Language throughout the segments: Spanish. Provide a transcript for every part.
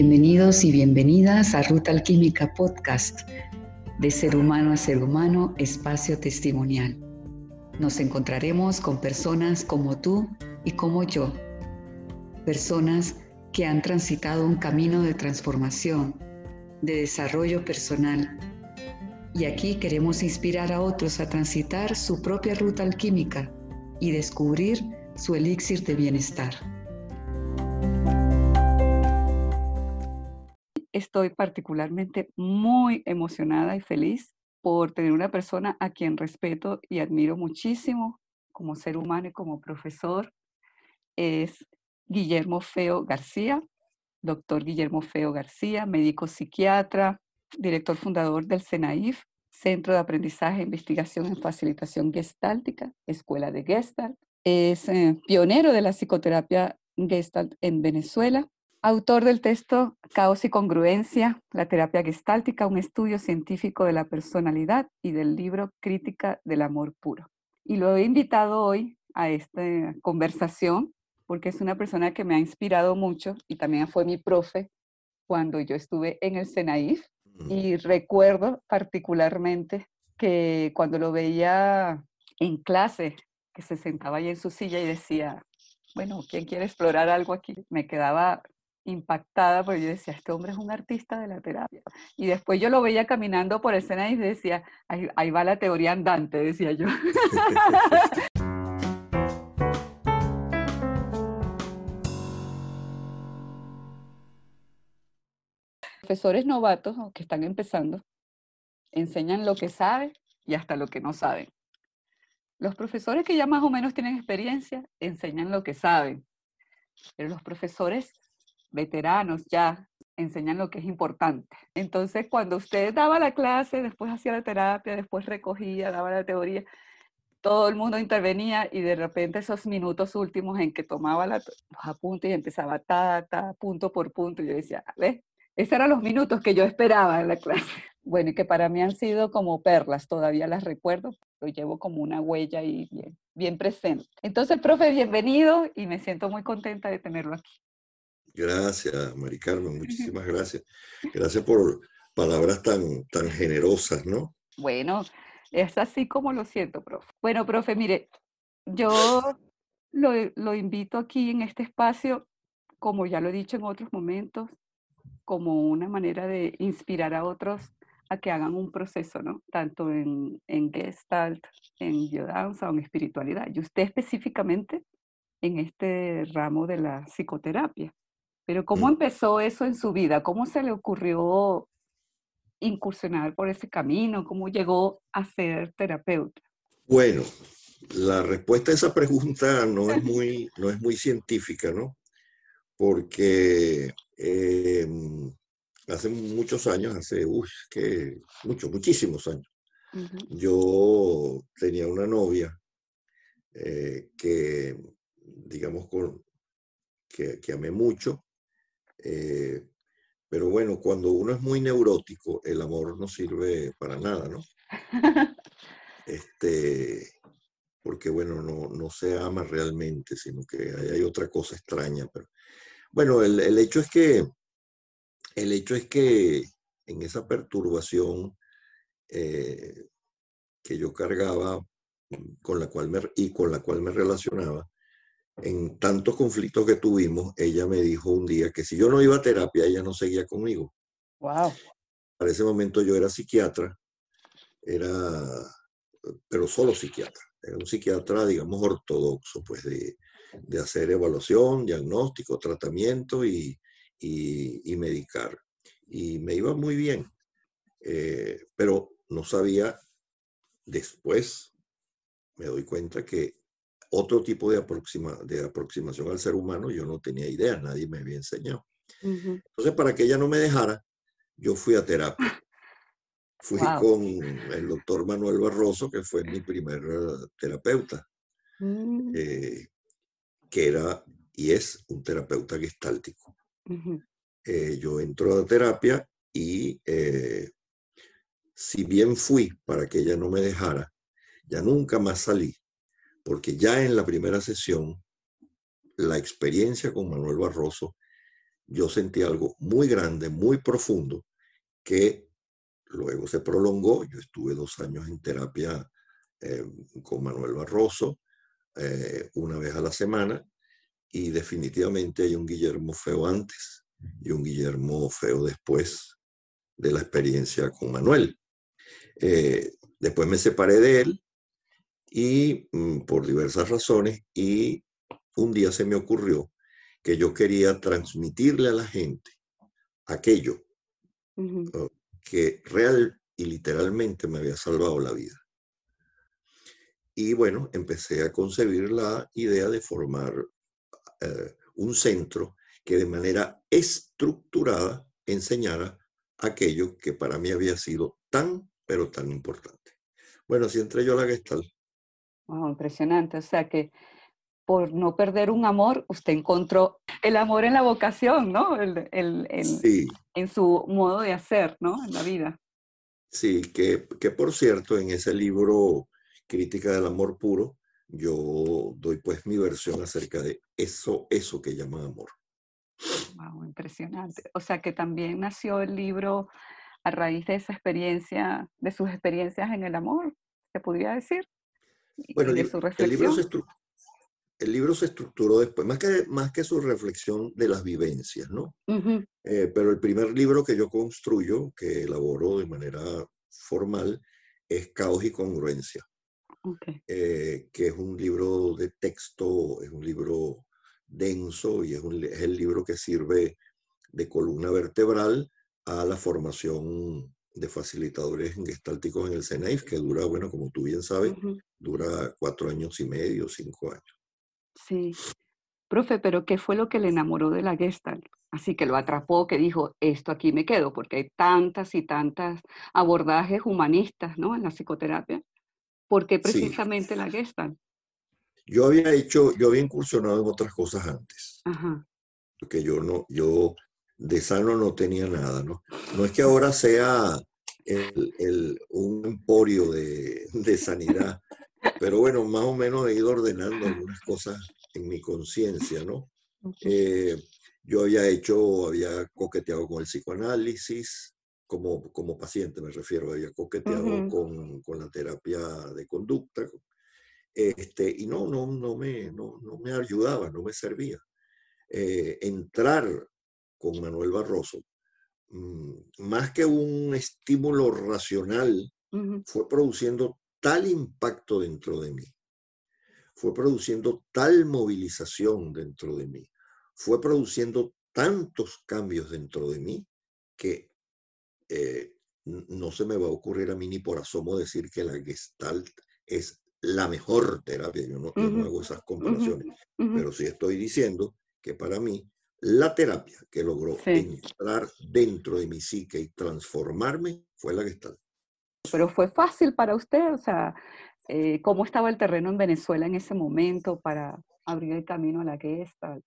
Bienvenidos y bienvenidas a Ruta Alquímica Podcast, de ser humano a ser humano, espacio testimonial. Nos encontraremos con personas como tú y como yo, personas que han transitado un camino de transformación, de desarrollo personal. Y aquí queremos inspirar a otros a transitar su propia ruta alquímica y descubrir su elixir de bienestar. Estoy particularmente muy emocionada y feliz por tener una persona a quien respeto y admiro muchísimo como ser humano y como profesor. Es Guillermo Feo García, doctor Guillermo Feo García, médico psiquiatra, director fundador del CENAIF, Centro de Aprendizaje e Investigación en Facilitación Gestáltica, Escuela de Gestalt. Es eh, pionero de la psicoterapia Gestalt en Venezuela, autor del texto Caos y Congruencia, la terapia gestáltica, un estudio científico de la personalidad y del libro Crítica del Amor Puro. Y lo he invitado hoy a esta conversación porque es una persona que me ha inspirado mucho y también fue mi profe cuando yo estuve en el SENAIF mm. y recuerdo particularmente que cuando lo veía en clase, que se sentaba ahí en su silla y decía, bueno, ¿quién quiere explorar algo aquí? Me quedaba impactada porque yo decía, este hombre es un artista de la terapia. Y después yo lo veía caminando por escena y decía, ahí, ahí va la teoría andante, decía yo. profesores novatos que están empezando enseñan lo que saben y hasta lo que no saben. Los profesores que ya más o menos tienen experiencia enseñan lo que saben, pero los profesores veteranos ya enseñan lo que es importante. Entonces, cuando usted daba la clase, después hacía la terapia, después recogía, daba la teoría, todo el mundo intervenía y de repente esos minutos últimos en que tomaba los apuntes y empezaba ta, ta, punto por punto, yo decía, ¿ves? Esos eran los minutos que yo esperaba en la clase. Bueno, y que para mí han sido como perlas, todavía las recuerdo, lo llevo como una huella y bien, bien presente. Entonces, profe, bienvenido y me siento muy contenta de tenerlo aquí. Gracias, Mari Carmen, muchísimas gracias. Gracias por palabras tan, tan generosas, ¿no? Bueno, es así como lo siento, profe. Bueno, profe, mire, yo lo, lo invito aquí en este espacio, como ya lo he dicho en otros momentos, como una manera de inspirar a otros a que hagan un proceso, ¿no? Tanto en, en Gestalt, en biodanza o en espiritualidad. Y usted específicamente en este ramo de la psicoterapia. Pero ¿cómo empezó eso en su vida? ¿Cómo se le ocurrió incursionar por ese camino? ¿Cómo llegó a ser terapeuta? Bueno, la respuesta a esa pregunta no es muy, no es muy científica, ¿no? Porque Em, hace muchos años, hace, uy, que muchos, muchísimos años, yo tenía una novia eh, que, digamos, con, que, que amé mucho, eh, pero bueno, cuando uno es muy neurótico, el amor no sirve para nada, ¿no? este, porque bueno, no, no se ama realmente, sino que hay, hay otra cosa extraña, pero bueno, el, hecho es que, el hecho es que en esa perturbación eh, que yo cargaba con la cual me, y con la cual me relacionaba, en tantos conflictos que tuvimos, ella me dijo un día que si yo no iba a terapia, ella no seguía conmigo. Wow. Para ese momento yo era psiquiatra, era, pero solo psiquiatra, era un psiquiatra, digamos, ortodoxo, pues de, de hacer evaluación, diagnóstico, tratamiento y, medicar. Y me iba muy bien, eh, pero no sabía, después me doy cuenta que otro tipo de, aproxima, de aproximación al ser humano yo no tenía idea, nadie me había enseñado. Entonces, para que ella no me dejara, yo fui a terapia. Fui con el doctor Manuel Barroso, que fue mi primer eh, terapeuta. Mm. Eh, que era y es un terapeuta gestáltico. Eh, yo entro a terapia y eh, si bien fui para que ella no me dejara, ya nunca más salí, porque ya en la primera sesión, la experiencia con Manuel Barroso yo sentí algo muy grande, muy profundo, que luego se prolongó. Yo estuve dos años en terapia eh, con Manuel Barroso, eh, una vez a la semana, y definitivamente hay un Guillermo feo antes y un Guillermo feo después de la experiencia con Manuel. Eh, después me separé de él y mm, por diversas razones y un día se me ocurrió que yo quería transmitirle a la gente aquello que real y literalmente me había salvado la vida. Y bueno, empecé a concebir la idea de formar eh, un centro que de manera estructurada enseñara aquello que para mí había sido tan, pero tan importante. Bueno, así entré yo a la Gestalt. Impresionante. O sea que por no perder un amor, usted encontró el amor en la vocación, ¿no? El, el, sí. En su modo de hacer, ¿no? En la vida. Sí, que, que por cierto, en ese libro, Crítica del Amor Puro, yo doy pues mi versión acerca de eso, eso que llaman amor. Wow, impresionante. O sea que también nació el libro a raíz de esa experiencia, de sus experiencias en el amor, se podría decir. Bueno, de su reflexión. El libro, se el libro se estructuró después, más que, más que su reflexión de las vivencias, ¿no? Eh, pero el primer libro que yo construyo, que elaboro de manera formal, es Caos y Congruencia. Eh, que es un libro de texto, es un libro denso y es, el libro que sirve de columna vertebral a la formación de facilitadores gestálticos en el CENAIF, que dura, bueno, como tú bien sabes, dura cuatro años y medio, cinco años. Sí. Profe, pero ¿qué fue lo que le enamoró de la Gestalt? Así que lo atrapó, que dijo, esto aquí me quedo, porque hay tantas y tantas abordajes humanistas, ¿no? En la psicoterapia. ¿Por qué precisamente la Gestalt? Yo había hecho, yo había incursionado en otras cosas antes. Ajá. Porque yo no, yo de sano no tenía nada, ¿no? No es que ahora sea el, un emporio de, de, sanidad, pero bueno, más o menos he ido ordenando algunas cosas en mi conciencia, ¿no? Eh, yo había hecho, había coqueteado con el psicoanálisis, como, como paciente me refiero, había coqueteado con, con, la terapia de conducta, este, y no, no, no, me, no, no me ayudaba, no me servía. Eh, entrar con Manuel Barroso, más que un estímulo racional, fue produciendo tal impacto dentro de mí, fue produciendo tal movilización dentro de mí, fue produciendo tantos cambios dentro de mí que eh, no se me va a ocurrir a mí ni por asomo decir que la gestalt es la mejor terapia. Yo no, hago esas comparaciones, pero sí estoy diciendo que para mí la terapia que logró entrar dentro de mi psique y transformarme fue la gestalt. Pero fue fácil para usted, o sea, eh, ¿cómo estaba el terreno en Venezuela en ese momento para abrir el camino a la gestalt?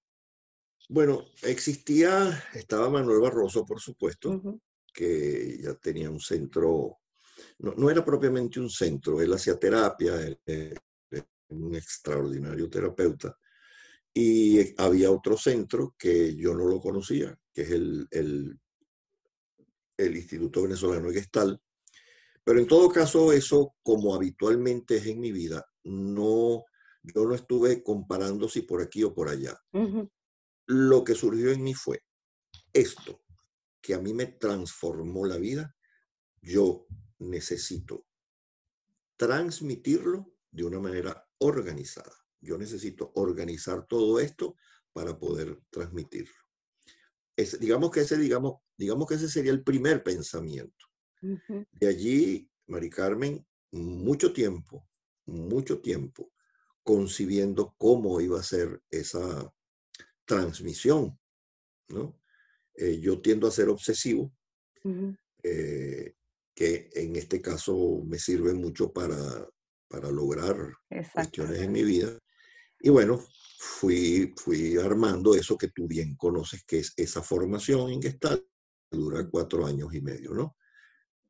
Bueno, existía, estaba Manuel Barroso, por supuesto, que ya tenía un centro, no, era propiamente un centro, él hacía terapia, un extraordinario terapeuta, y había otro centro que yo no lo conocía, que es el, el, el Instituto Venezolano de Gestal. Pero en todo caso, eso, como habitualmente es en mi vida, no, yo no estuve comparando si por aquí o por allá. Lo que surgió en mí fue esto, que a mí me transformó la vida, yo necesito transmitirlo de una manera organizada. Yo necesito organizar todo esto para poder transmitirlo. Es, digamos, que ese, digamos, digamos que ese sería el primer pensamiento. De allí, Mari Carmen, mucho tiempo, mucho tiempo concibiendo cómo iba a ser esa transmisión, ¿no? Eh, yo tiendo a ser obsesivo, eh, que en este caso me sirve mucho para, para lograr cuestiones en mi vida. Y bueno, fui, fui armando eso que tú bien conoces, que es esa formación en Gestalt, que dura cuatro años y medio, ¿no?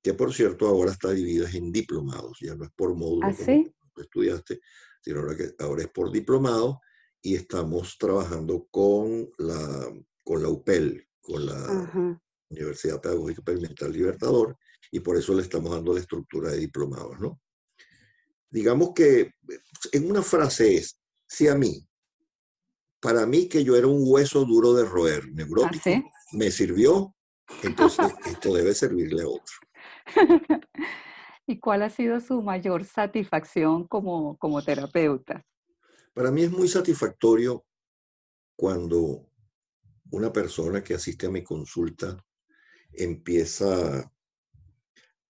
Que por cierto ahora está dividida en diplomados, ya no es por módulo ¿Ah, como estudiaste, sino ahora, que, ahora es por diplomado y estamos trabajando con la con la UPEL, con la Universidad Pedagógica Experimental Libertador, y por eso le estamos dando la estructura de diplomados, ¿no? Digamos que en una frase es, si a mí, para mí que yo era un hueso duro de roer, neurótico, ¿Ah, me sirvió, entonces esto debe servirle a otro. ¿Y cuál ha sido su mayor satisfacción como, como terapeuta? Para mí es muy satisfactorio cuando una persona que asiste a mi consulta empieza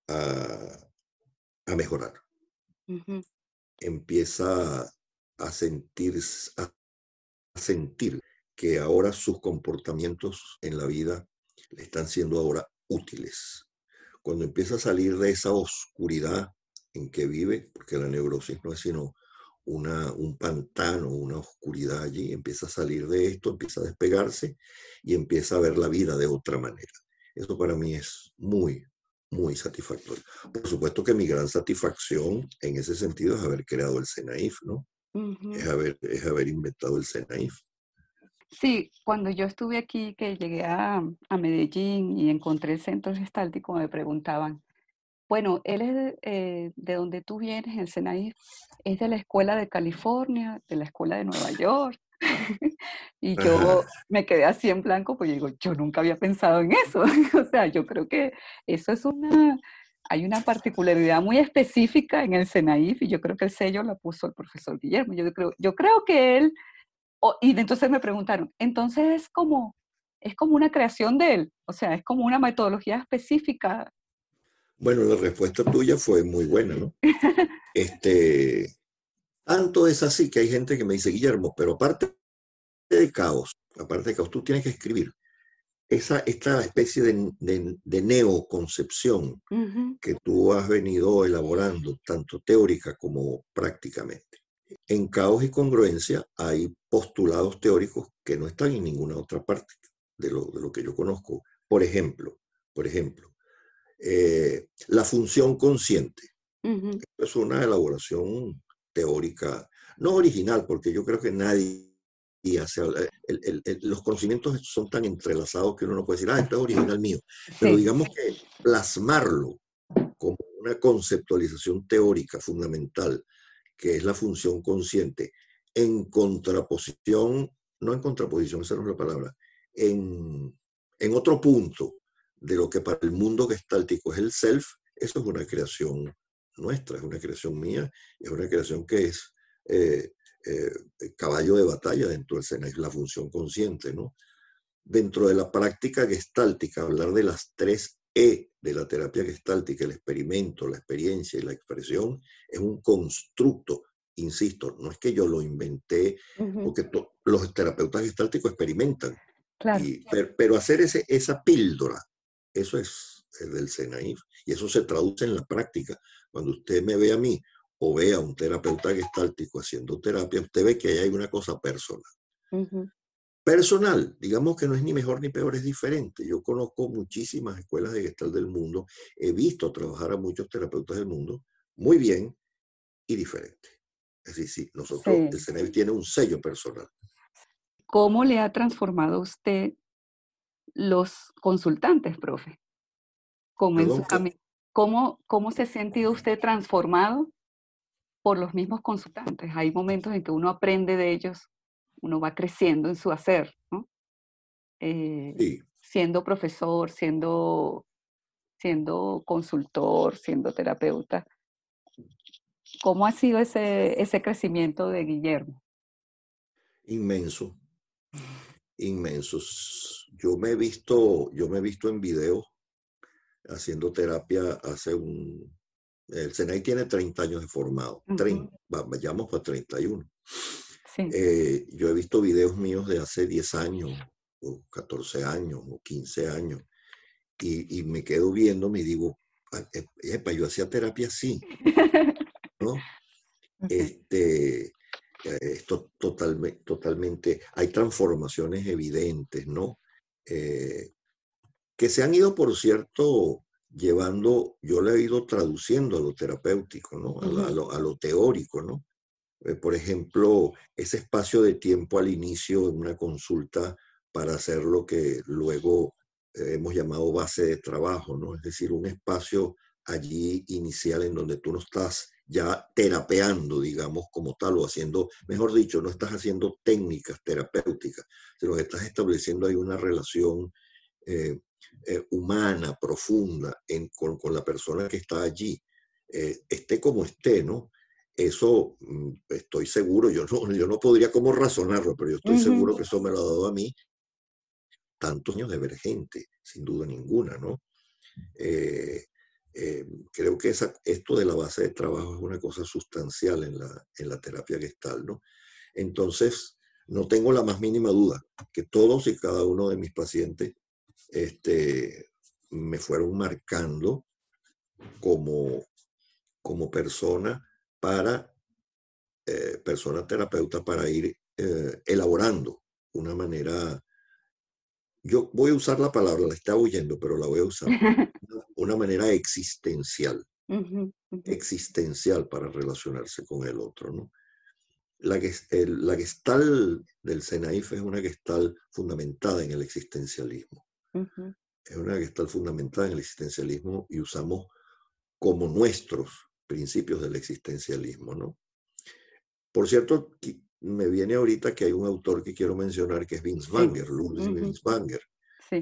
a, a mejorar. Empieza a sentir, a sentir que ahora sus comportamientos en la vida le están siendo ahora útiles. Cuando empieza a salir de esa oscuridad en que vive, porque la neurosis no es sino una, un pantano, una oscuridad allí, empieza a salir de esto, empieza a despegarse y empieza a ver la vida de otra manera. Eso para mí es muy, muy satisfactorio. Por supuesto que mi gran satisfacción en ese sentido es haber creado el SENAIF, ¿no? Es, haber, es haber inventado el SENAIF. Sí, cuando yo estuve aquí, que llegué a, a Medellín y encontré el centro gestáltico, me preguntaban, bueno, él es de, eh, de donde tú vienes, el SENAIF, es de la escuela de California, de la escuela de Nueva York. y yo me quedé así en blanco, porque digo, yo nunca había pensado en eso. o sea, yo creo que eso es una, hay una particularidad muy específica en el SENAIF y yo creo que el sello lo puso el profesor Guillermo. Yo creo, yo creo que él, y entonces me preguntaron, entonces es como, es como una creación de él, o sea, es como una metodología específica bueno, la respuesta tuya fue muy buena, ¿no? Este, tanto es así que hay gente que me dice, Guillermo, pero aparte de caos, aparte de caos, tú tienes que escribir esa, esta especie de, neoconcepción que tú has venido elaborando, tanto teórica como prácticamente. En caos y congruencia hay postulados teóricos que no están en ninguna otra parte de lo, de lo que yo conozco. Por ejemplo, por ejemplo, eh, la función consciente. Es una elaboración teórica, no original, porque yo creo que nadie hace, los conocimientos son tan entrelazados que uno no puede decir, ah, esto es original mío. Pero digamos que plasmarlo como una conceptualización teórica fundamental, que es la función consciente, en contraposición, no en contraposición, esa no es la palabra, en, en otro punto de lo que para el mundo gestáltico es el self, eso es una creación nuestra, es una creación mía, es una creación que es eh, eh, caballo de batalla dentro del SENA, es la función consciente, ¿no? Dentro de la práctica gestáltica, hablar de las tres E de la terapia gestáltica, el experimento, la experiencia y la expresión, es un constructo, insisto, no es que yo lo inventé, porque los terapeutas gestálticos experimentan, pero, hacer ese, esa píldora eso es el del SENAIF y eso se traduce en la práctica. Cuando usted me ve a mí o ve a un terapeuta gestáltico haciendo terapia, usted ve que ahí hay una cosa personal. Personal, digamos que no es ni mejor ni peor, es diferente. Yo conozco muchísimas escuelas de gestal del mundo, he visto trabajar a muchos terapeutas del mundo muy bien y diferente. Es decir, sí, nosotros, el SENAIF tiene un sello personal. ¿Cómo le ha transformado usted los consultantes, profe? ¿Cómo, ¿Cómo, se ha sentido usted transformado por los mismos consultantes? Hay momentos en que uno aprende de ellos, uno va creciendo en su hacer, ¿no? Eh, siendo profesor, siendo, siendo consultor, siendo terapeuta. ¿Cómo ha sido ese, ese crecimiento de Guillermo? Inmenso, inmensos. Yo me he visto, yo me he visto en video haciendo terapia hace un... El SENAI tiene 30 años de formado, vayamos para 31. Eh, yo he visto videos míos de hace 10 años, o 14 años, o 15 años, y, me quedo viendo, me digo, ah, epa, yo hacía terapia así, ¿no? Este, esto totalmente, totalmente, hay transformaciones evidentes, ¿no? Eh, que se han ido, por cierto, llevando, yo le he ido traduciendo a lo terapéutico, ¿no? A, lo, teórico, ¿no? Eh, por ejemplo, ese espacio de tiempo al inicio de una consulta para hacer lo que luego eh, hemos llamado base de trabajo, ¿no? Es decir, un espacio allí inicial en donde tú no estás ya terapeando, digamos, como tal, o haciendo, mejor dicho, no estás haciendo técnicas terapéuticas, sino que estás estableciendo ahí una relación eh, eh, humana, profunda, con, la persona que está allí, esté como esté, ¿no? Eso mm, estoy seguro, yo no, yo no podría como razonarlo, pero yo estoy seguro que eso me lo ha dado a mí tantos años de ver gente, sin duda ninguna, ¿no? Eh, eh, creo que esa, esto de la base de trabajo es una cosa sustancial en la, en la terapia gestal, ¿no? Entonces, no tengo la más mínima duda que todos y cada uno de mis pacientes este, me fueron marcando como, como persona para, eh, persona terapeuta para ir elaborando una manera yo voy a usar la palabra, la está oyendo, pero la voy a usar, una manera existencial, existencial para relacionarse con el otro, ¿no? La, el, la gestal del Senaif es una gestal fundamentada en el existencialismo. Es una gestal fundamentada en el existencialismo y usamos como nuestros principios del existencialismo, ¿no? Por cierto, me viene ahorita que hay un autor que quiero mencionar que es Vince Wanger, Ludwig Vince Wanger.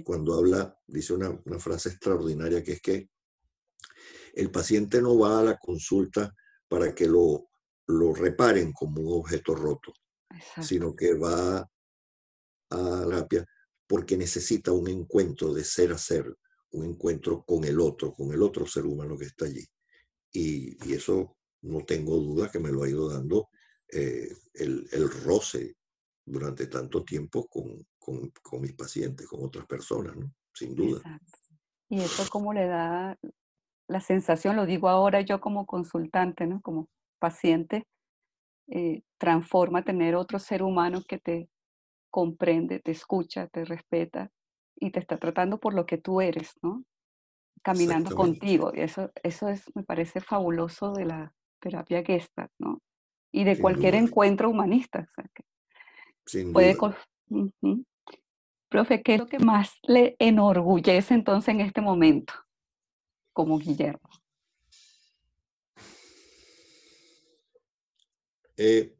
Cuando habla, dice una, frase extraordinaria que es que el paciente no va a la consulta para que lo, lo reparen como un objeto roto, sino que va a la terapia porque necesita un encuentro de ser a ser, un encuentro con el otro, con el otro ser humano que está allí. Y, eso no tengo duda que me lo ha ido dando eh, el, roce durante tanto tiempo con, con, mis pacientes, con otras personas, ¿no? Sin duda. Y eso como le da la sensación, lo digo ahora yo como consultante, ¿no? Como paciente, eh, transforma tener otro ser humano que te comprende, te escucha, te respeta y te está tratando por lo que tú eres, ¿no? Caminando contigo. Y eso, eso es, me parece fabuloso de la terapia Gestalt, ¿no? y de cualquier encuentro humanista. puede Profe, ¿qué es lo que más le enorgullece entonces en este momento como Guillermo? Eh,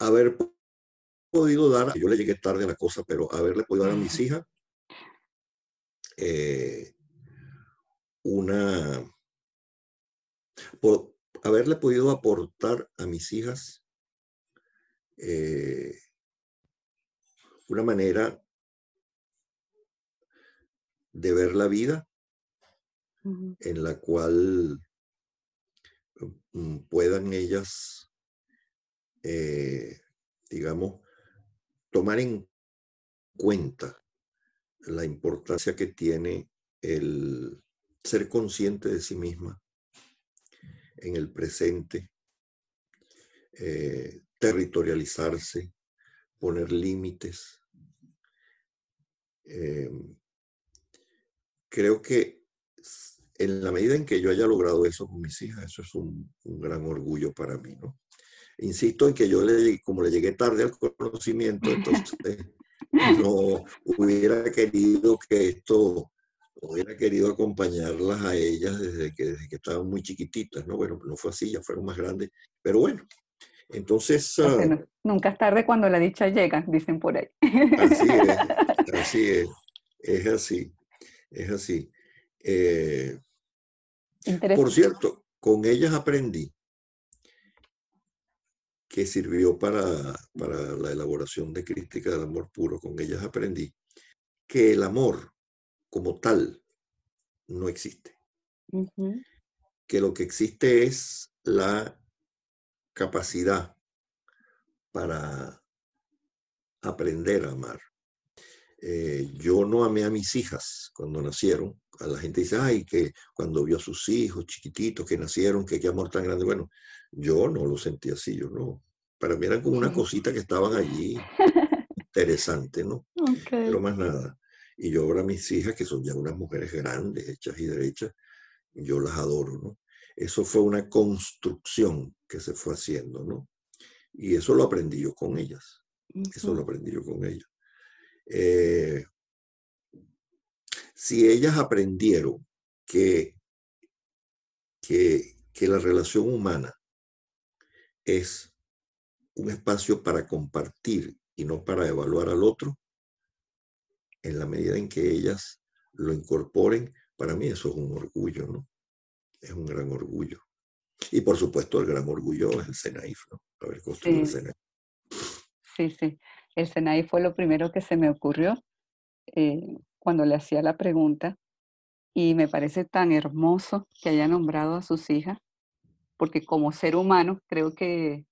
haber podido dar, yo le llegué tarde a la cosa, pero haberle podido dar a mis hijas eh, una por haberle podido aportar a mis hijas eh, una manera de ver la vida en la cual mm, puedan ellas, eh, digamos, tomar en cuenta la importancia que tiene el ser consciente de sí misma, en el presente, eh, territorializarse, poner límites. Em, creo que en la medida en que yo haya logrado eso con mis hijas, eso es un, gran orgullo para mí, ¿no? Insisto en que yo, le, como le llegué tarde al conocimiento, entonces no hubiera querido que esto hubiera querido acompañarlas a ellas desde que, desde que estaban muy chiquititas, ¿no? Bueno, no fue así, ya fueron más grandes, pero bueno, entonces... Ah nunca es tarde cuando la dicha llega, dicen por ahí. Así es, así es, es así, es así. Eh, por cierto, con ellas aprendí que sirvió para, para la elaboración de crítica del amor puro, con ellas aprendí que el amor como tal no existe. Que lo que existe es la capacidad para aprender a amar. Eh, yo no amé a mis hijas cuando nacieron. A la gente dice, ay, que cuando vio a sus hijos chiquititos que nacieron, que qué amor tan grande. Bueno, yo no lo sentí así, yo no. Para mí eran como una cosita que estaban allí, interesante, ¿no? Pero más nada. Y yo ahora mis hijas, que son ya unas mujeres grandes, hechas y derechas, yo las adoro, ¿no? Eso fue una construcción que se fue haciendo, ¿no? Y eso lo aprendí yo con ellas. Eso lo aprendí yo con ellas. Eh, si ellas aprendieron que, que, que la relación humana es un espacio para compartir y no para evaluar al otro, en la medida en que ellas lo incorporen, para mí eso es un orgullo, ¿no? Es un gran orgullo. Y por supuesto el gran orgullo es el SENAIF, ¿no? Haber construido el SENAIF. Sí, sí. El SENAIF fue lo primero que se me ocurrió eh, cuando le hacía la pregunta y me parece tan hermoso que haya nombrado a sus hijas, porque como ser humano creo que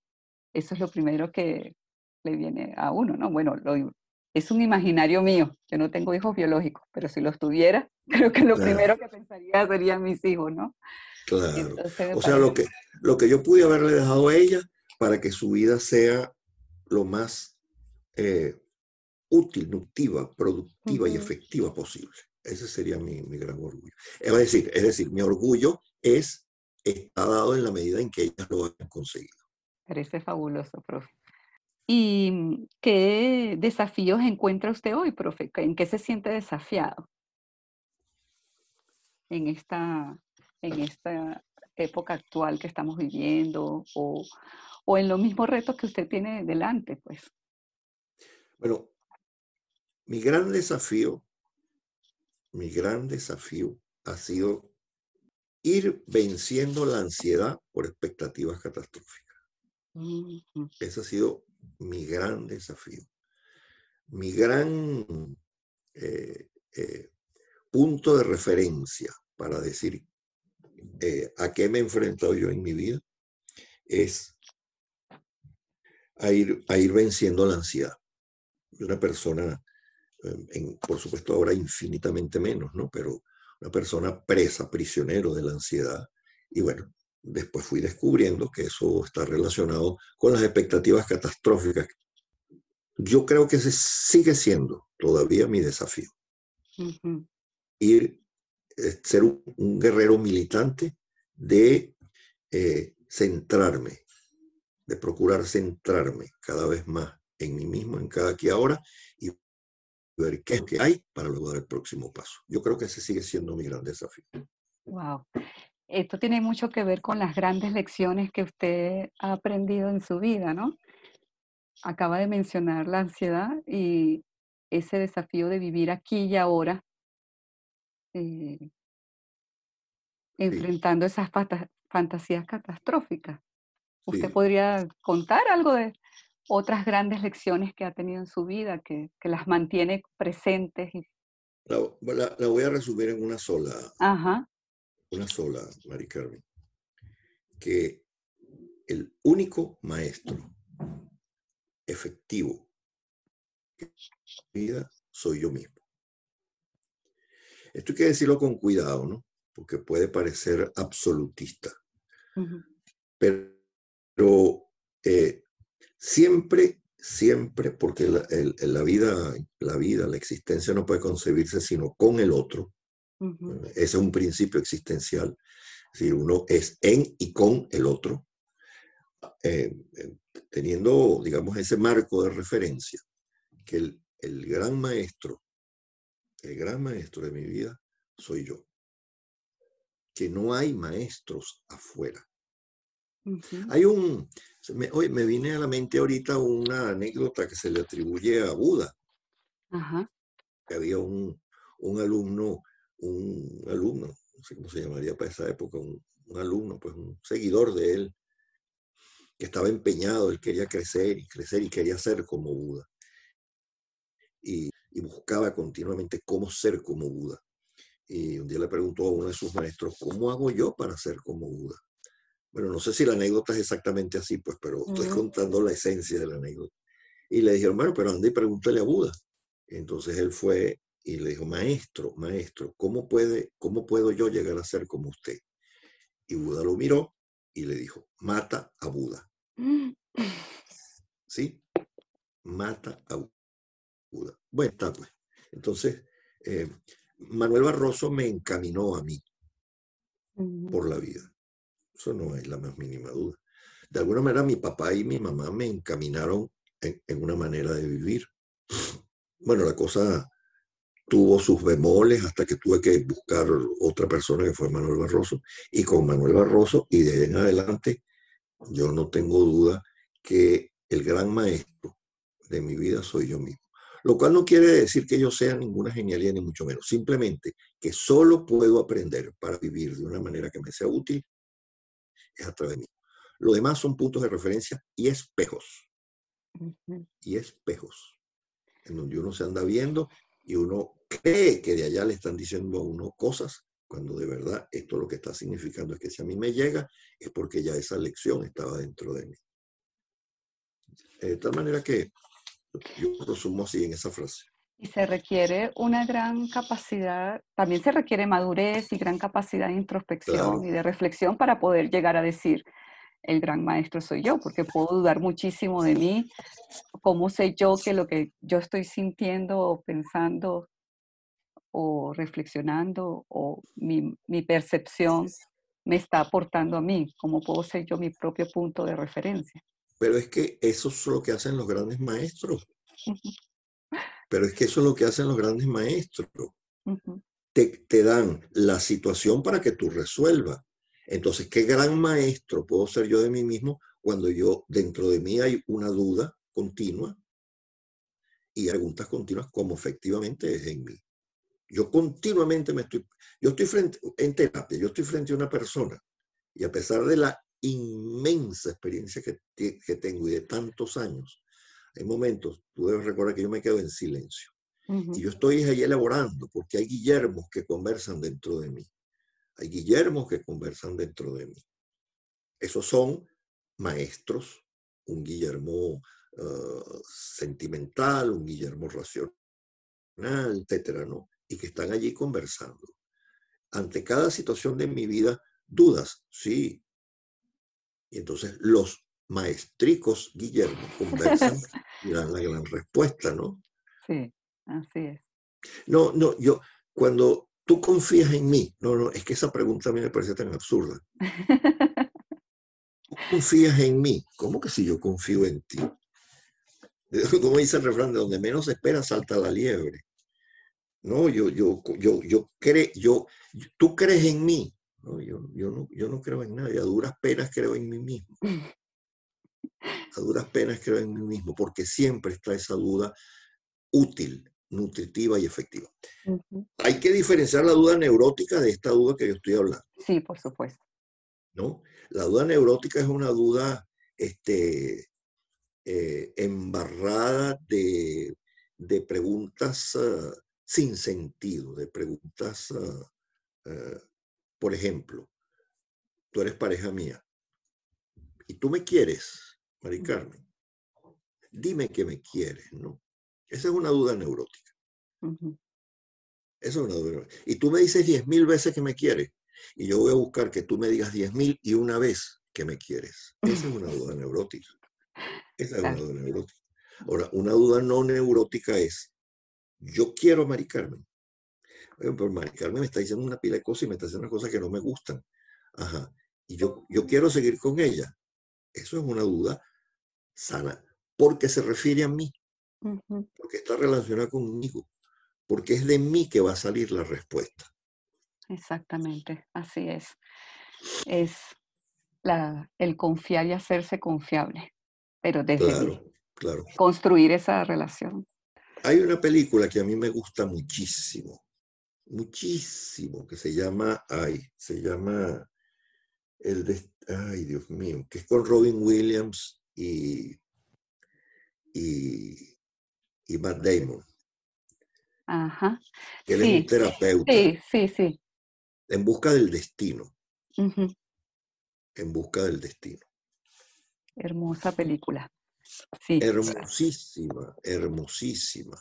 eso es lo primero que le viene a uno, ¿no? Bueno, lo, es un imaginario mío, yo no tengo hijos biológicos, pero si los tuviera, creo que lo primero que pensaría serían mis hijos, ¿no? Claro. o sea, lo que, lo que yo pude haberle dejado a ella para que su vida sea lo más eh, útil, nutritiva, productiva y efectiva posible. Ese sería mi, mi, gran orgullo. Es decir, es decir, mi orgullo es, está dado en la medida en que ellas lo han conseguido. Parece fabuloso, profe. ¿Y qué desafíos encuentra usted hoy, profe? ¿En qué se siente desafiado en esta, en esta época actual que estamos viviendo o, o en los mismos retos que usted tiene delante, pues? Bueno, mi gran desafío, mi gran desafío ha sido ir venciendo la ansiedad por expectativas catastróficas. Ese ha sido mi gran desafío. Mi gran eh, eh, punto de referencia para decir eh, a qué me he enfrentado yo en mi vida es a ir, a ir venciendo la ansiedad. Una persona, por supuesto ahora infinitamente menos, ¿no? Pero una persona presa, prisionero de la ansiedad. Y bueno, después fui descubriendo que eso está relacionado con las expectativas catastróficas. Yo creo que ese sigue siendo todavía mi desafío. Ir, eh, ser un, guerrero militante de eh, centrarme, de procurar centrarme cada vez más en mí mismo, en cada aquí ahora, y ver qué es que hay para luego dar el próximo paso. Yo creo que ese sigue siendo mi gran desafío. Wow. Esto tiene mucho que ver con las grandes lecciones que usted ha aprendido en su vida, ¿no? Acaba de mencionar la ansiedad y ese desafío de vivir aquí y ahora, eh, enfrentando esas fantasías catastróficas. ¿Usted podría contar algo de otras grandes lecciones que ha tenido en su vida, que, las mantiene presentes? La, la, voy a resumir en una sola. Ajá una sola, Mari Carmen, que el único maestro efectivo en mi vida soy yo mismo. Esto hay que decirlo con cuidado, ¿no? Porque puede parecer absolutista. Pero eh, siempre, siempre, porque la, la, vida, la vida, la existencia no puede concebirse sino con el otro, ese es un principio existencial. Es decir, uno es en y con el otro, eh, eh, teniendo, digamos, ese marco de referencia, que el, el, gran maestro, el gran maestro de mi vida soy yo. Que no hay maestros afuera. Hay un, me, hoy me viene a la mente ahorita una anécdota que se le atribuye a Buda. Que había un, un alumno un alumno, no sé cómo se llamaría para esa época, un, alumno, pues un seguidor de él, que estaba empeñado, él quería crecer y crecer y quería ser como Buda. Y, buscaba continuamente cómo ser como Buda. Y un día le preguntó a uno de sus maestros, ¿cómo hago yo para ser como Buda? Bueno, no sé si la anécdota es exactamente así, pues, pero estoy contando la esencia de la anécdota. Y le dijeron, bueno, pero anda y pregúntale a Buda. Entonces él fue y le dijo, maestro, maestro, ¿cómo, puede, ¿cómo puedo yo llegar a ser como usted? Y Buda lo miró y le dijo, mata a Buda. ¿Sí? Mata a Buda. Bueno, está pues. Entonces, eh, Manuel Barroso me encaminó a mí por la vida. Eso no es la más mínima duda. de alguna manera mi papá y mi mamá me encaminaron en, una manera de vivir. Bueno, la cosa tuvo sus bemoles hasta que tuve que buscar otra persona que fue Manuel Barroso. Y con Manuel Barroso y de ahí en adelante, yo no tengo duda que el gran maestro de mi vida soy yo mismo. Lo cual no quiere decir que yo sea ninguna genialidad, ni mucho menos. Simplemente que solo puedo aprender para vivir de una manera que me sea útil es a través de mí. Lo demás son puntos de referencia y espejos. Y espejos. En donde uno se anda viendo y uno cree que de allá le están diciendo a uno cosas, cuando de verdad esto lo que está significando es que si a mí me llega, es porque ya esa lección estaba dentro de mí. De tal manera que yo resumo así en esa frase. Y se requiere una gran capacidad, también se requiere madurez y gran capacidad de introspección y de reflexión para poder llegar a decir, el gran maestro soy yo, porque puedo dudar muchísimo de mí, cómo sé yo que lo que yo estoy sintiendo o pensando o reflexionando o mi, mi percepción me está aportando a mí, cómo puedo ser yo mi propio punto de referencia. Pero es que eso es lo que hacen los grandes maestros. Pero es que eso es lo que hacen los grandes maestros. te, te, dan la situación para que tú resuelvas. Entonces, ¿qué gran maestro puedo ser yo de mí mismo cuando yo dentro de mí hay una duda continua y preguntas continuas como efectivamente es en mí? Yo continuamente me estoy, yo estoy frente, en terapia, yo estoy frente a una persona y a pesar de la inmensa experiencia que, que tengo y de tantos años, hay momentos, tú debes recordar que yo me quedo en silencio. Y yo estoy ahí elaborando, porque hay Guillermos que conversan dentro de mí. Hay Guillermos que conversan dentro de mí. Esos son maestros, un Guillermo ah, sentimental, un Guillermo racional, etcétera, ¿no? Y que están allí conversando. Ante cada situación de mi vida, dudas, sí, y entonces los maestricos Guillermo conversan y dan la gran respuesta, ¿no? Sí, así es. No, no, yo, cuando tú confías en mí, no, no, es que esa pregunta a mí me parece tan absurda. ¿Tú confías en mí? ¿Cómo que si yo confío en ti? Como dice el refrán, de donde menos espera salta la liebre. No, yo, yo, yo, yo, creo, yo, tú crees en mí, no, yo, no, yo no creo en nadie, a duras penas creo en mí mismo. A duras penas creo en mí mismo, porque siempre está esa duda útil, nutritiva y efectiva. Hay que diferenciar la duda neurótica de esta duda que yo estoy hablando. Sí, por supuesto. ¿No? La duda neurótica es una duda este, eh, embarrada de, preguntas ah, sin sentido, de preguntas ah, ah, por ejemplo, tú eres pareja mía y tú me quieres, Mari Carmen. Dime que me quieres, ¿no? Esa es una duda neurótica. Esa es una duda Y tú me dices diez mil veces que me quieres y yo voy a buscar que tú me digas diez mil y una vez que me quieres. Esa es una duda neurótica. Esa es una duda neurótica. Ahora, una duda no neurótica es, yo quiero a Mari Carmen, pero Mari Carmen me está diciendo una pila de cosas y me está diciendo unas cosas que no me gustan. Ajá. Y yo, yo quiero seguir con ella. Eso es una duda sana, porque se refiere a mí, porque está relacionada conmigo, porque es de mí que va a salir la respuesta. Exactamente, así es. Es la, el confiar y hacerse confiable, pero desde claro. construir esa relación. Hay una película que a mí me gusta muchísimo, muchísimo, que se llama, ay, se llama el de, ay, Dios mío, que es con Robin Williams y, y, y Matt Damon. Ajá. Él es un terapeuta. Sí, sí, sí. En busca del destino. En busca del destino. Hermosa película. Sí. Hermosísima, hermosísima.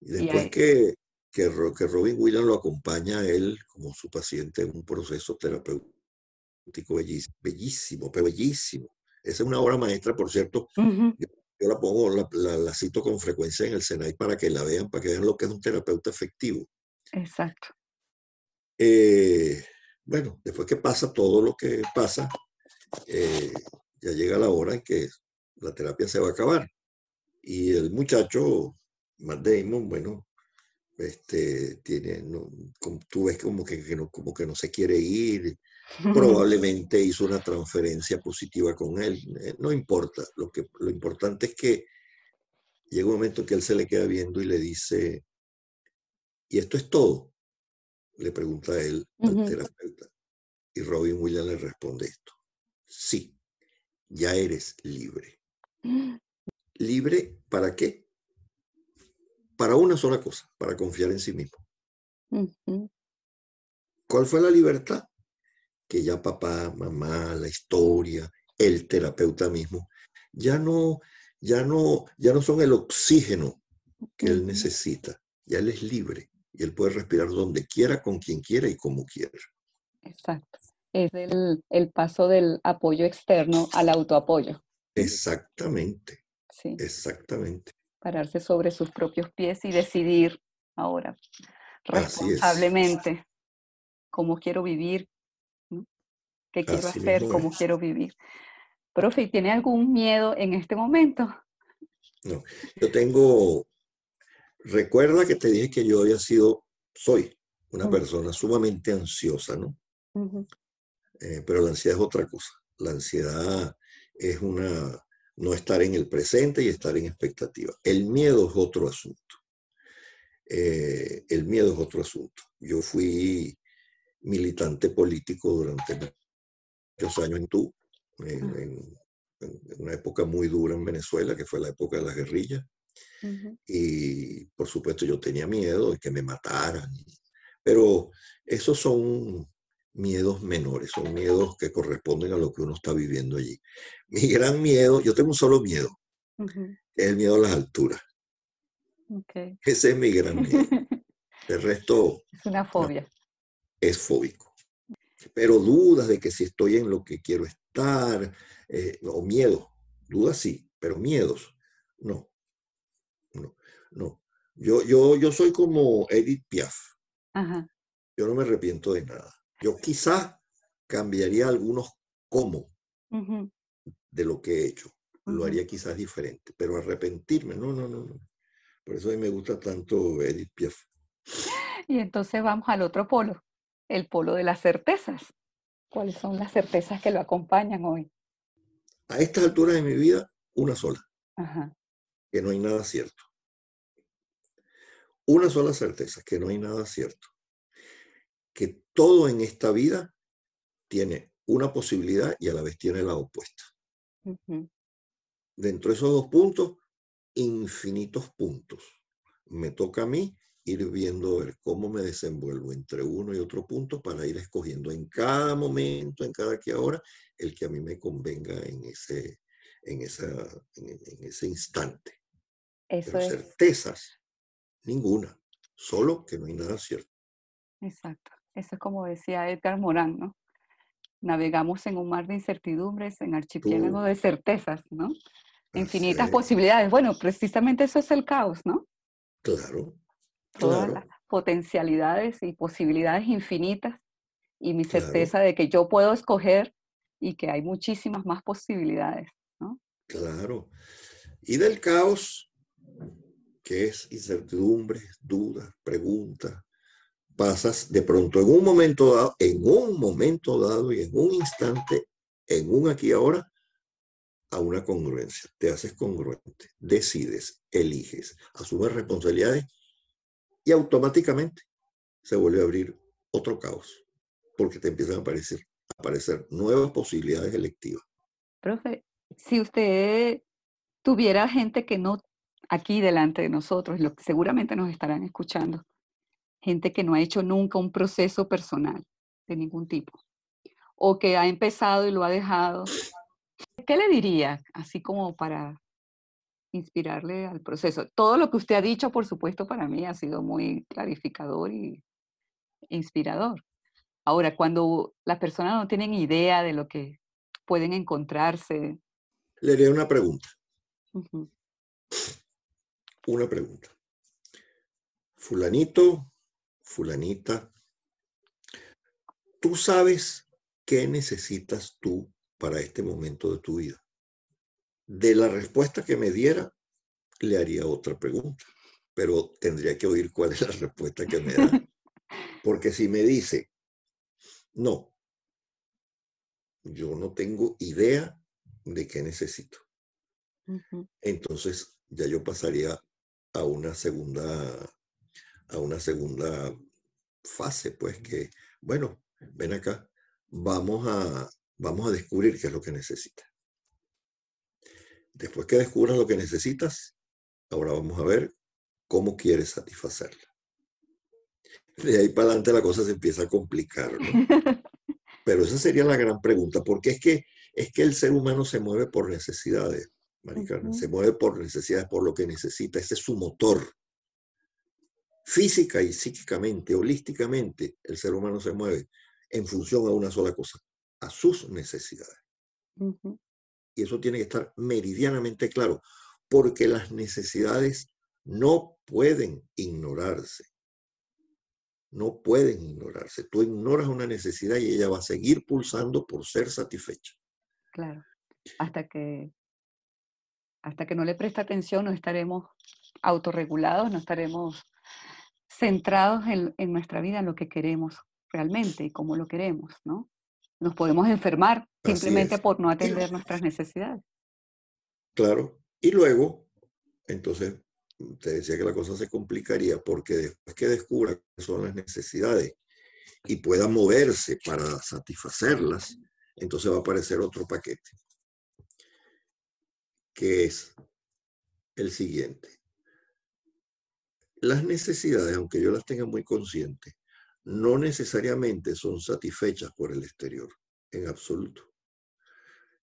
Y después que, que, Robin Williams lo acompaña a él como su paciente en un proceso terapéutico bellísimo, bellísimo, pero bellísimo. Esa es una obra maestra, por cierto. yo, la pongo, la, cito con frecuencia en el Senai para que la vean, para que vean lo que es un terapeuta efectivo. Exacto. Eh, bueno, después que pasa todo lo que pasa, eh, ya llega la hora en que la terapia se va a acabar. Y el muchacho, Matt Damon, bueno, este, tiene, no, tú ves como que, no, como que no se quiere ir, probablemente hizo una transferencia positiva con él, eh, no importa, lo, que, lo importante es que llega un momento que él se le queda viendo y le dice, ¿y esto es todo? Le pregunta a él al terapeuta. Y Robin Williams le responde esto, sí, ya eres libre. ¿Libre para qué? Para una sola cosa, para confiar en sí mismo. ¿Cuál fue la libertad? Que ya papá, mamá, la historia, el terapeuta mismo, ya no, ya no, ya no son el oxígeno que él necesita. Ya él es libre y él puede respirar donde quiera, con quien quiera y como quiera. Exacto. Es el, el paso del apoyo externo al autoapoyo. Exactamente. Sí. Exactamente. Pararse sobre sus propios pies y decidir ahora responsablemente cómo quiero vivir, qué quiero hacer, cómo quiero vivir. Profe, ¿tiene algún miedo en este momento? No, yo tengo, recuerda que te dije que yo había sido, soy una persona sumamente ansiosa, ¿no? Eh, pero la ansiedad es otra cosa. La ansiedad es una, no estar en el presente y estar en expectativa. El miedo es otro asunto. Eh, el miedo es otro asunto. Yo fui militante político durante muchos años en tú, en, una época muy dura en Venezuela, que fue la época de las guerrillas. Y por supuesto yo tenía miedo de que me mataran. Pero esos son miedos menores, son miedos que corresponden a lo que uno está viviendo allí. Mi gran miedo, yo tengo un solo miedo, es el miedo a las alturas. Ese es mi gran miedo. El resto... Es una fobia. es fóbico. Pero dudas de que si estoy en lo que quiero estar, eh, o miedo, dudas sí, pero miedos, no. No, no. Yo, yo, yo soy como Edith Piaf. Yo no me arrepiento de nada. Yo quizá cambiaría algunos cómo de lo que he hecho. Lo haría quizás diferente, pero arrepentirme, no, no, no, no. Por eso a mí me gusta tanto Edith Piaf. Y entonces vamos al otro polo, el polo de las certezas. ¿Cuáles son las certezas que lo acompañan hoy? A estas alturas de mi vida, una sola. Que no hay nada cierto. Una sola certeza, que no hay nada cierto que todo en esta vida tiene una posibilidad y a la vez tiene la opuesta. Dentro de esos dos puntos, infinitos puntos. Me toca a mí ir viendo ver cómo me desenvuelvo entre uno y otro punto para ir escogiendo en cada momento, en cada que ahora, el que a mí me convenga en ese, en esa, en, ese instante. Pero certezas, ninguna, solo que no hay nada cierto. Exacto. Eso es como decía Edgar Morán, ¿no? Navegamos en un mar de incertidumbres, en archipiélago de certezas, ¿no? Infinitas posibilidades. Bueno, precisamente eso es el caos, ¿no? Claro. Todas las potencialidades y posibilidades infinitas y mi certeza de que yo puedo escoger y que hay muchísimas más posibilidades, ¿no? Claro. Y del caos, que es incertidumbre, dudas, preguntas, pasas de pronto en un momento dado, en un momento dado y en un instante, en un aquí ahora, a una congruencia. Te haces congruente, decides, eliges, asumes responsabilidades y automáticamente se vuelve a abrir otro caos, porque te empiezan a aparecer, a aparecer nuevas posibilidades electivas. Profe, si usted tuviera gente que no aquí delante de nosotros, lo que seguramente nos estarán escuchando, gente que no ha hecho nunca un proceso personal de ningún tipo, o que ha empezado y lo ha dejado. ¿Qué le diría, así como para inspirarle al proceso? Todo lo que usted ha dicho, por supuesto, para mí ha sido muy clarificador y inspirador. Ahora, cuando las personas no tienen idea de lo que pueden encontrarse. Le haré una pregunta. Una pregunta. Fulanito fulanita, tú sabes qué necesitas tú para este momento de tu vida. De la respuesta que me diera, le haría otra pregunta, pero tendría que oír cuál es la respuesta que me da. Porque si me dice, no, yo no tengo idea de qué necesito. Entonces ya yo pasaría a una segunda, a una segunda fase, pues que, bueno, ven acá, vamos a, vamos a descubrir qué es lo que necesitas. Después que descubras lo que necesitas, ahora vamos a ver cómo quieres satisfacerla. De ahí para adelante la cosa se empieza a complicar, ¿no? Pero esa sería la gran pregunta, porque es que, es que el ser humano se mueve por necesidades, Maricarmen, se mueve por necesidades, por lo que necesita, ese es su motor. Física y psíquicamente, holísticamente, el ser humano se mueve en función a una sola cosa, a sus necesidades. Y eso tiene que estar meridianamente claro, porque las necesidades no pueden ignorarse no pueden ignorarse. Tú ignoras una necesidad y ella va a seguir pulsando por ser satisfecha. Claro. Hasta que, hasta que no le presta atención, no estaremos autorregulados, no estaremos centrados en, nuestra vida, en lo que queremos realmente y cómo lo queremos, ¿no? Nos podemos enfermar simplemente por no atender nuestras necesidades. Claro. Y luego, entonces, te decía que la cosa se complicaría porque después que descubra qué son las necesidades y pueda moverse para satisfacerlas, entonces va a aparecer otro paquete, que es el siguiente. Las necesidades, aunque yo las tenga muy conscientes, no necesariamente son satisfechas por el exterior, en absoluto.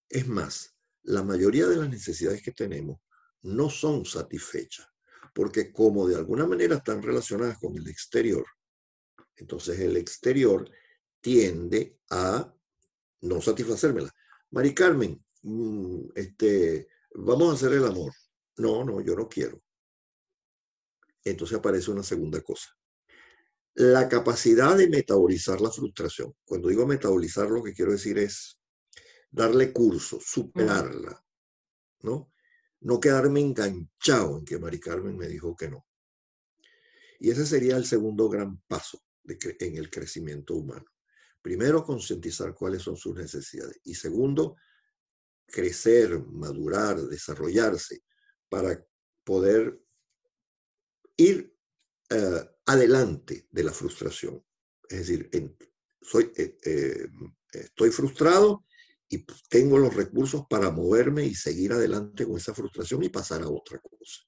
Es más, la mayoría de las necesidades que tenemos no son satisfechas porque como de alguna manera están relacionadas con el exterior, entonces el exterior tiende a no satisfacérmela. Mari Carmen, mm, este, vamos a hacer el amor. No, no, yo no quiero. Entonces aparece una segunda cosa. La capacidad de metabolizar la frustración. Cuando digo metabolizar, lo que quiero decir es darle curso, superarla, ¿no? no quedarme enganchado en que Mari Carmen me dijo que no. Y ese sería el segundo gran paso en el crecimiento humano. Primero, concientizar cuáles son sus necesidades. Y segundo, crecer, madurar, desarrollarse para poder ir eh, adelante de la frustración. Es decir, soy, eh, eh, estoy frustrado y pues, tengo los recursos para moverme y seguir adelante con esa frustración y pasar a otra cosa.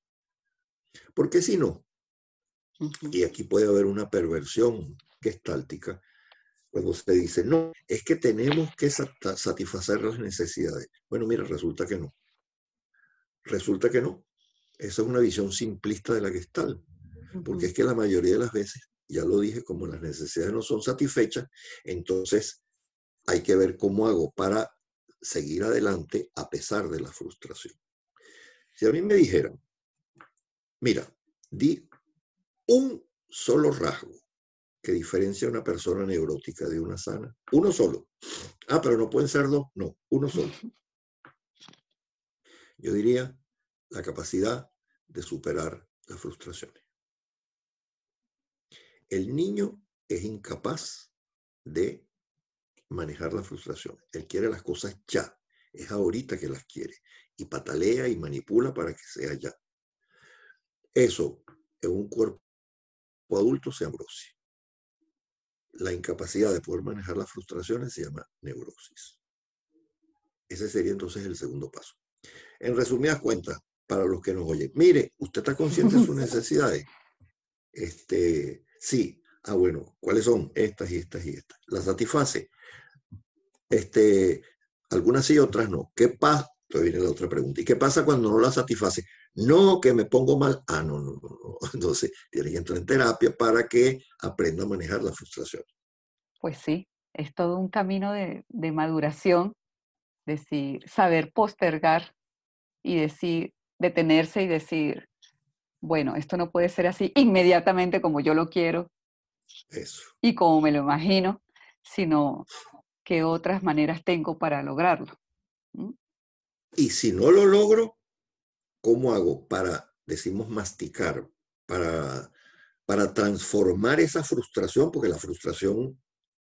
Porque si no, y aquí puede haber una perversión gestáltica, cuando se dice, no, es que tenemos que satisfacer las necesidades. Bueno, mira, resulta que no. Resulta que no. Esa es una visión simplista de la gestal, porque es que la mayoría de las veces, ya lo dije, como las necesidades no son satisfechas, entonces hay que ver cómo hago para seguir adelante a pesar de la frustración. Si a mí me dijeran, mira, di un solo rasgo que diferencia a una persona neurótica de una sana, uno solo. Ah, pero no pueden ser dos, no, uno solo. Yo diría la capacidad de superar las frustraciones. El niño es incapaz de manejar la frustración. Él quiere las cosas ya. Es ahorita que las quiere. Y patalea y manipula para que sea ya. Eso en un cuerpo adulto se ambrosia. La incapacidad de poder manejar las frustraciones se llama neurosis. Ese sería entonces el segundo paso. En resumidas cuentas, para los que nos oyen, mire, usted está consciente de sus necesidades. Este, sí, ah, bueno, ¿cuáles son? Estas y estas y estas. ¿Las satisface? Este, algunas sí, otras no. ¿Qué pasa? Entonces viene la otra pregunta. ¿Y qué pasa cuando no la satisface? No, que me pongo mal. Ah, no, no, no. Entonces, tiene que entrar en terapia para que aprenda a manejar la frustración. Pues sí, es todo un camino de, de maduración, decir, saber postergar y decir, detenerse y decir, bueno, esto no puede ser así inmediatamente como yo lo quiero. Eso. Y como me lo imagino, sino qué otras maneras tengo para lograrlo. Y si no lo logro, ¿cómo hago para, decimos, masticar, para, para transformar esa frustración? Porque la frustración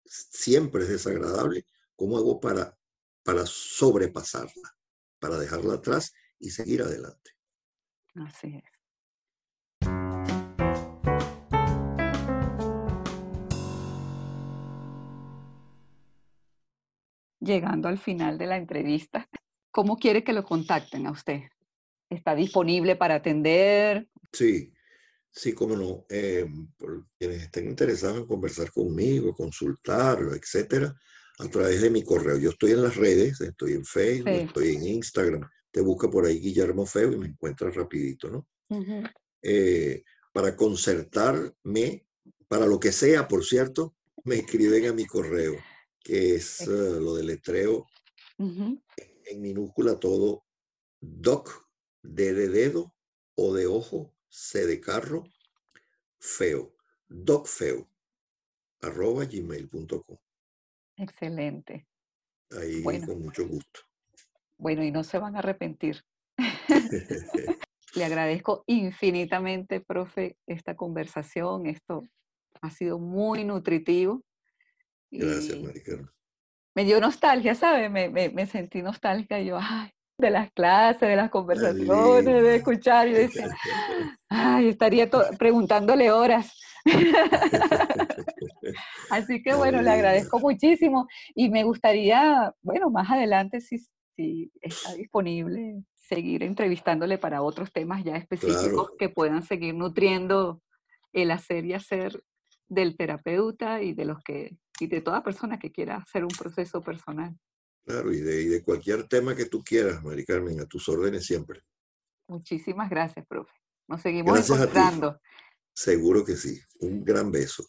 siempre es desagradable. ¿Cómo hago para, para sobrepasarla, para dejarla atrás y seguir adelante? Así es. Llegando al final de la entrevista. ¿Cómo quiere que lo contacten a usted? ¿Está disponible para atender? Sí, sí, cómo no. Eh, por quienes estén interesados en conversar conmigo, consultarlo, etcétera, a través de mi correo. Yo estoy en las redes, estoy en Facebook, estoy en Instagram. Te busca por ahí Guillermo Feo y me encuentras rapidito, ¿no? Eh, para concertarme, para lo que sea, por cierto, me escriben a mi correo que es eh, lo del letreo en minúscula todo, doc, D de dedo, O de ojo, C de carro, feo, doc feo, arroba gmail.com. Excelente. Ahí con mucho gusto. Bueno, y no se van a arrepentir. Le agradezco infinitamente, profe, esta conversación. Esto ha sido muy nutritivo. Gracias, Maricarmen. Me dio nostalgia, ¿sabes? Me, me, me, sentí nostálgica yo, ay, de las clases, de las conversaciones, de escuchar. Y decía, ay, estaría preguntándole horas. Así que bueno, le agradezco muchísimo y me gustaría, bueno, más adelante, si, si está disponible, seguir entrevistándole para otros temas ya específicos que puedan seguir nutriendo el hacer y hacer del terapeuta y de los que y de toda persona que quiera hacer un proceso personal. Claro, y de, y de cualquier tema que tú quieras, Mari Carmen, a tus órdenes siempre. Muchísimas gracias, profe. Nos seguimos encontrando. Seguro que sí. Un gran beso.